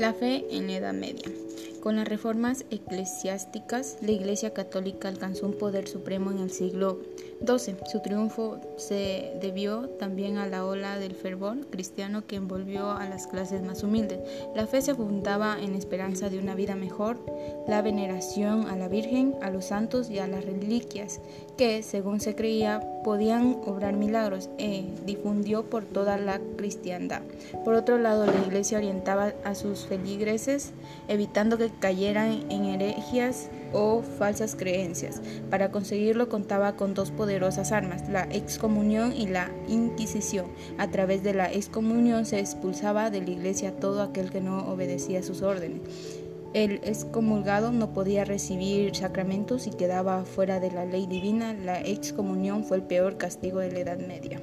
La fe en la Edad Media. Con las reformas eclesiásticas, la Iglesia Católica alcanzó un poder supremo en el siglo XII. Su triunfo se debió también a la ola del fervor cristiano que envolvió a las clases más humildes. La fe se fundaba en esperanza de una vida mejor, la veneración a la Virgen, a los santos y a las reliquias, que, según se creía, podían obrar milagros, e difundió por toda la cristiandad. Por otro lado, la Iglesia orientaba a sus feligreses, evitando cayeran en herejías o falsas creencias. Para conseguirlo contaba con dos poderosas armas, la excomunión y la inquisición. A través de la excomunión se expulsaba de la iglesia todo aquel que no obedecía sus órdenes. El excomulgado no podía recibir sacramentos y quedaba fuera de la ley divina. La excomunión fue el peor castigo de la Edad Media.